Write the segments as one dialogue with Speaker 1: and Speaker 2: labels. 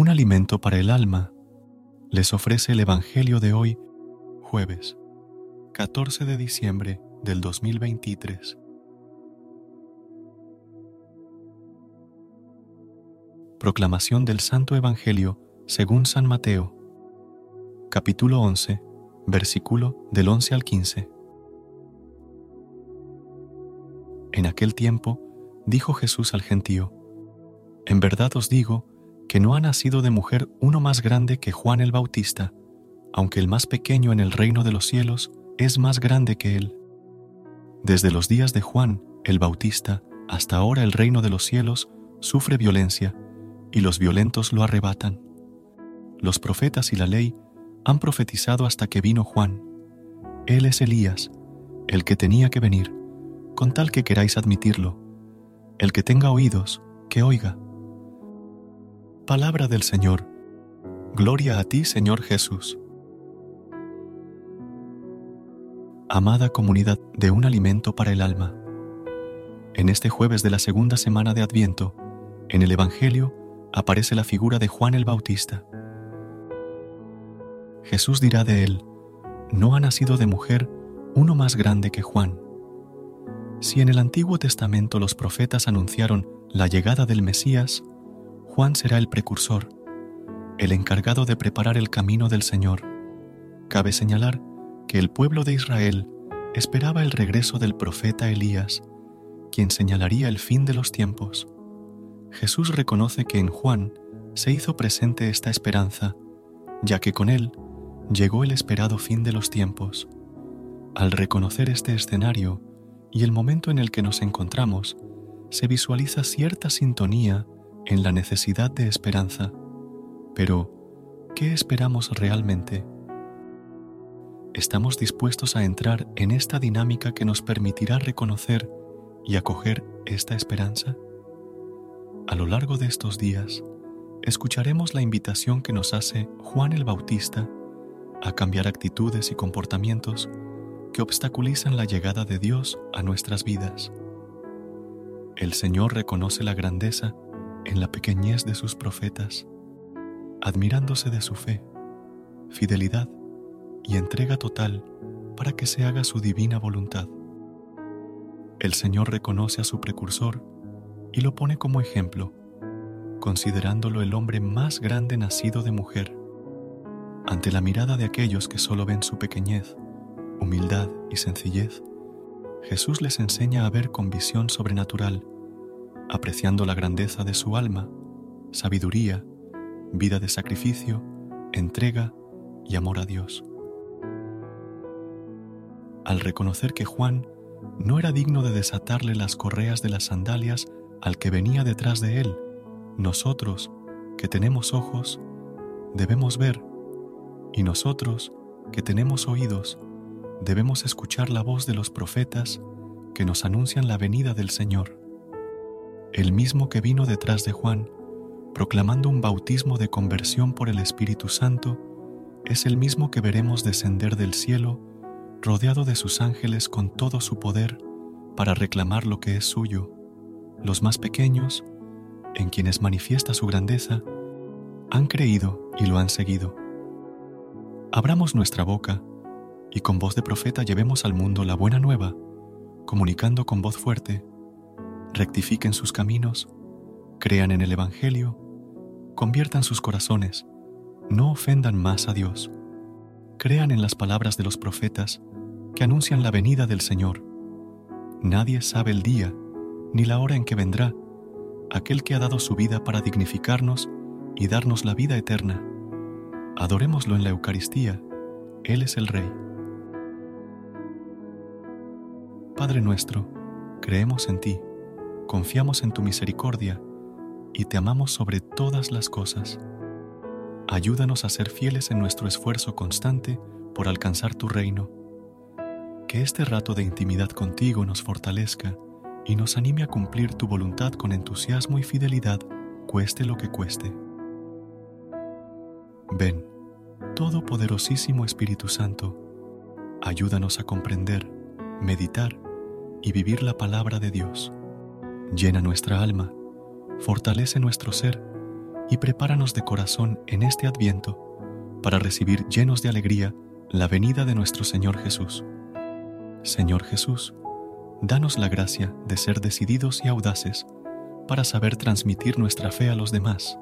Speaker 1: Un alimento para el alma, les ofrece el Evangelio de hoy, jueves 14 de diciembre del 2023. Proclamación del Santo Evangelio según San Mateo, capítulo 11, versículo del 11 al 15. En aquel tiempo dijo Jesús al gentío, En verdad os digo que no ha nacido de mujer uno más grande que Juan el Bautista, aunque el más pequeño en el reino de los cielos es más grande que él. Desde los días de Juan el Bautista hasta ahora el reino de los cielos sufre violencia, y los violentos lo arrebatan. Los profetas y la ley han profetizado hasta que vino Juan. Él es Elías, el que tenía que venir, con tal que queráis admitirlo. El que tenga oídos, que oiga. Palabra del Señor. Gloria a ti, Señor Jesús. Amada comunidad de un alimento para el alma. En este jueves de la segunda semana de Adviento, en el Evangelio aparece la figura de Juan el Bautista. Jesús dirá de él, no ha nacido de mujer uno más grande que Juan. Si en el Antiguo Testamento los profetas anunciaron la llegada del Mesías, Juan será el precursor, el encargado de preparar el camino del Señor. Cabe señalar que el pueblo de Israel esperaba el regreso del profeta Elías, quien señalaría el fin de los tiempos. Jesús reconoce que en Juan se hizo presente esta esperanza, ya que con él llegó el esperado fin de los tiempos. Al reconocer este escenario y el momento en el que nos encontramos, se visualiza cierta sintonía en la necesidad de esperanza. Pero, ¿qué esperamos realmente? ¿Estamos dispuestos a entrar en esta dinámica que nos permitirá reconocer y acoger esta esperanza? A lo largo de estos días, escucharemos la invitación que nos hace Juan el Bautista a cambiar actitudes y comportamientos que obstaculizan la llegada de Dios a nuestras vidas. El Señor reconoce la grandeza en la pequeñez de sus profetas, admirándose de su fe, fidelidad y entrega total para que se haga su divina voluntad. El Señor reconoce a su precursor y lo pone como ejemplo, considerándolo el hombre más grande nacido de mujer. Ante la mirada de aquellos que solo ven su pequeñez, humildad y sencillez, Jesús les enseña a ver con visión sobrenatural apreciando la grandeza de su alma, sabiduría, vida de sacrificio, entrega y amor a Dios. Al reconocer que Juan no era digno de desatarle las correas de las sandalias al que venía detrás de él, nosotros, que tenemos ojos, debemos ver, y nosotros, que tenemos oídos, debemos escuchar la voz de los profetas que nos anuncian la venida del Señor el mismo que vino detrás de Juan, proclamando un bautismo de conversión por el Espíritu Santo, es el mismo que veremos descender del cielo, rodeado de sus ángeles con todo su poder, para reclamar lo que es suyo. Los más pequeños, en quienes manifiesta su grandeza, han creído y lo han seguido. Abramos nuestra boca y con voz de profeta llevemos al mundo la buena nueva, comunicando con voz fuerte rectifiquen sus caminos, crean en el Evangelio, conviertan sus corazones, no ofendan más a Dios, crean en las palabras de los profetas que anuncian la venida del Señor. Nadie sabe el día ni la hora en que vendrá aquel que ha dado su vida para dignificarnos y darnos la vida eterna. Adorémoslo en la Eucaristía, Él es el Rey. Padre nuestro, Creemos en ti, confiamos en tu misericordia y te amamos sobre todas las cosas. Ayúdanos a ser fieles en nuestro esfuerzo constante por alcanzar tu reino. Que este rato de intimidad contigo nos fortalezca y nos anime a cumplir tu voluntad con entusiasmo y fidelidad, cueste lo que cueste. Ven, Todopoderosísimo Espíritu Santo, ayúdanos a comprender, meditar y vivir la palabra de Dios. Llena nuestra alma, fortalece nuestro ser y prepáranos de corazón en este adviento para recibir llenos de alegría la venida de nuestro Señor Jesús. Señor Jesús, danos la gracia de ser decididos y audaces para saber transmitir nuestra fe a los demás.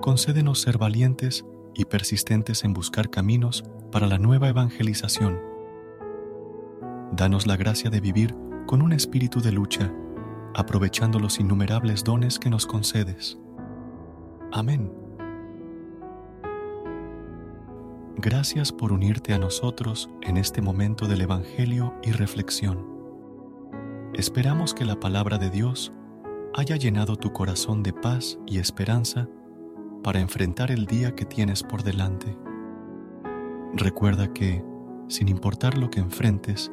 Speaker 1: Concédenos ser valientes y persistentes en buscar caminos para la nueva evangelización. Danos la gracia de vivir con un espíritu de lucha, aprovechando los innumerables dones que nos concedes. Amén. Gracias por unirte a nosotros en este momento del Evangelio y reflexión. Esperamos que la palabra de Dios haya llenado tu corazón de paz y esperanza para enfrentar el día que tienes por delante. Recuerda que, sin importar lo que enfrentes,